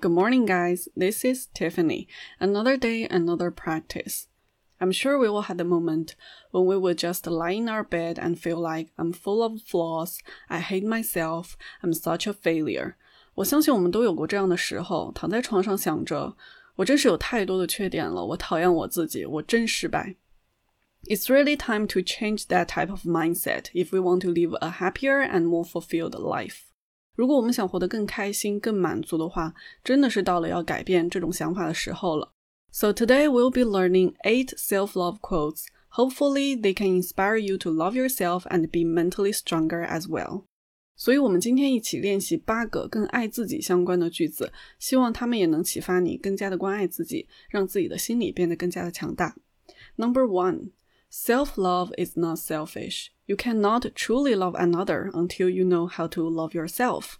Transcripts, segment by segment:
Good morning, guys. This is Tiffany. Another day, another practice. I'm sure we all had the moment when we would just lie in our bed and feel like I'm full of flaws, I hate myself, I'm such a failure. 我相信我们都有过这样的时候，躺在床上想着，我真是有太多的缺点了，我讨厌我自己，我真失败。It's really time to change that type of mindset if we want to live a happier and more fulfilled life. 如果我们想活得更开心、更满足的话，真的是到了要改变这种想法的时候了。So today we'll be learning eight self-love quotes. Hopefully, they can inspire you to love yourself and be mentally stronger as well. 所以，我们今天一起练习八个跟爱自己相关的句子，希望他们也能启发你更加的关爱自己，让自己的心理变得更加的强大。Number one, self-love is not selfish. You cannot truly love another until you know how to love yourself.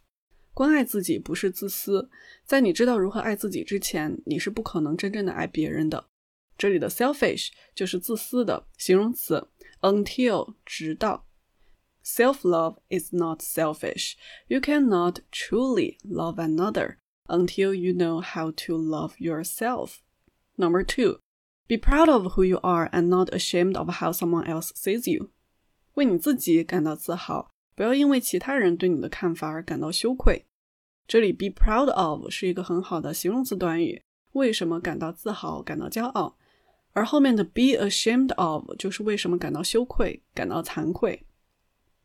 关爱自己不是自私，在你知道如何爱自己之前，你是不可能真正的爱别人的。这里的 selfish 就是自私的形容词，until 直到。Self love is not selfish. You cannot truly love another until you know how to love yourself. Number two, be proud of who you are and not ashamed of how someone else sees you. 为你自己感到自豪，不要因为其他人对你的看法而感到羞愧。这里 be proud of 是一个很好的形容词短语，为什么感到自豪、感到骄傲？而后面的 be ashamed of 就是为什么感到羞愧、感到惭愧。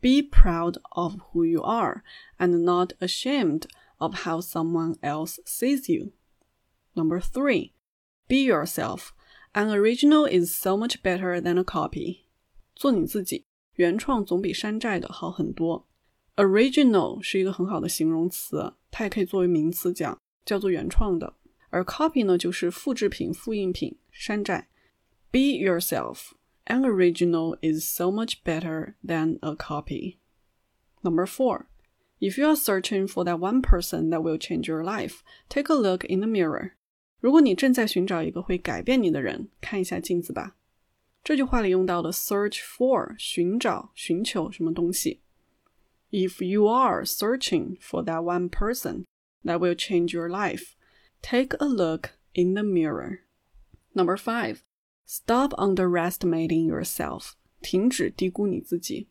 Be proud of who you are and not ashamed of how someone else sees you. Number three, be yourself. An original is so much better than a copy. 做你自己。原创总比山寨的好很多。Original 是一个很好的形容词，它也可以作为名词讲，叫做原创的。而 copy 呢，就是复制品、复印品、山寨。Be yourself. An original is so much better than a copy. Number four. If you are searching for that one person that will change your life, take a look in the mirror. 如果你正在寻找一个会改变你的人，看一下镜子吧。这句话里用到的 search for 寻找、寻求什么东西。If you are searching for that one person that will change your life, take a look in the mirror. Number five, stop underestimating yourself. 停止低估你自己。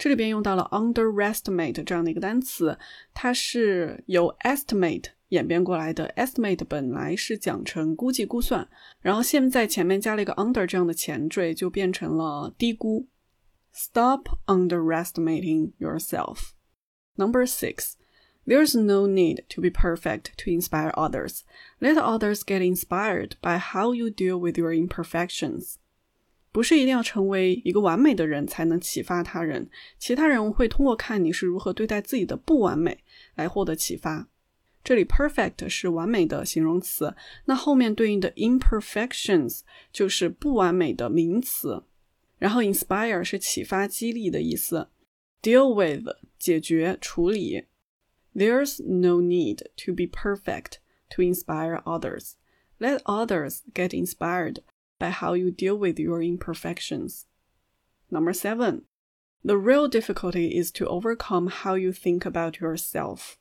这里边用到了 underestimate 这样的一个单词，它是由 estimate 演变过来的 estimate 本来是讲成估计估算，然后现在前面加了一个 under 这样的前缀，就变成了低估。Stop underestimating yourself. Number six. There's no need to be perfect to inspire others. Let others get inspired by how you deal with your imperfections. 不是一定要成为一个完美的人才能启发他人，其他人会通过看你是如何对待自己的不完美来获得启发。这里 perfect 是完美的形容词，那后面对应的 imperfections 就是不完美的名词。然后 inspire 是启发、激励的意思。Deal with 解决、处理。There's no need to be perfect to inspire others. Let others get inspired by how you deal with your imperfections. Number seven. The real difficulty is to overcome how you think about yourself.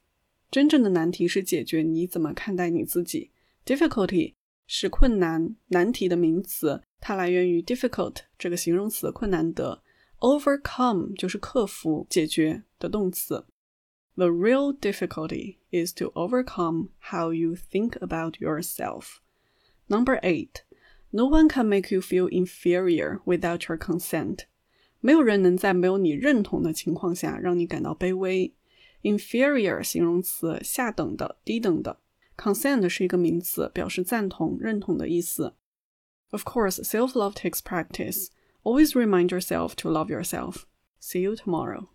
真正的难题是解决你怎么看待你自己。Difficulty 是困难、难题的名词，它来源于 difficult 这个形容词，困难的。Overcome 就是克服、解决的动词。The real difficulty is to overcome how you think about yourself. Number eight. No one can make you feel inferior without your consent. 没有人能在没有你认同的情况下让你感到卑微。inferior 形容词，下等的、低等的。consent 是一个名词，表示赞同、认同的意思。Of course, self-love takes practice. Always remind yourself to love yourself. See you tomorrow.